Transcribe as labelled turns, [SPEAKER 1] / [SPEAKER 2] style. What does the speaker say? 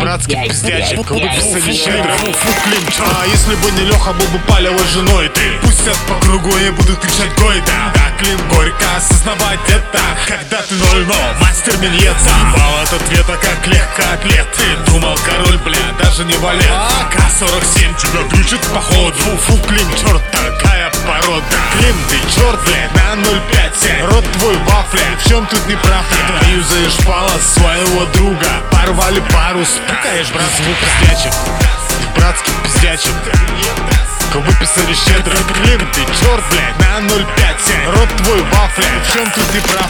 [SPEAKER 1] Братский пиздячий, выписали щедро Фу, клин, чё? А если бы не Леха, был бы палевой женой ты Пустят по кругу и будут кричать Гойда Да, клин, горько осознавать это Когда ты 0-0, мастер миньета Бал от ответа, как легкоатлет Ты думал, король, бля, даже не валет АК-47 тебя ключит в поход Фу, фу, клин, черт, такая порода Клин, ты черт, блядь, на 0,5 Рот твой вафля, в чем тут не прав Ты юзаешь палос своего друга Порвали парус, пукаешь, брат, звук пиздячим Братский пиздячим. Выписали щедро. Клин, ты черт, блядь, на 0,5 Рот твой вафля, в чем тут не прав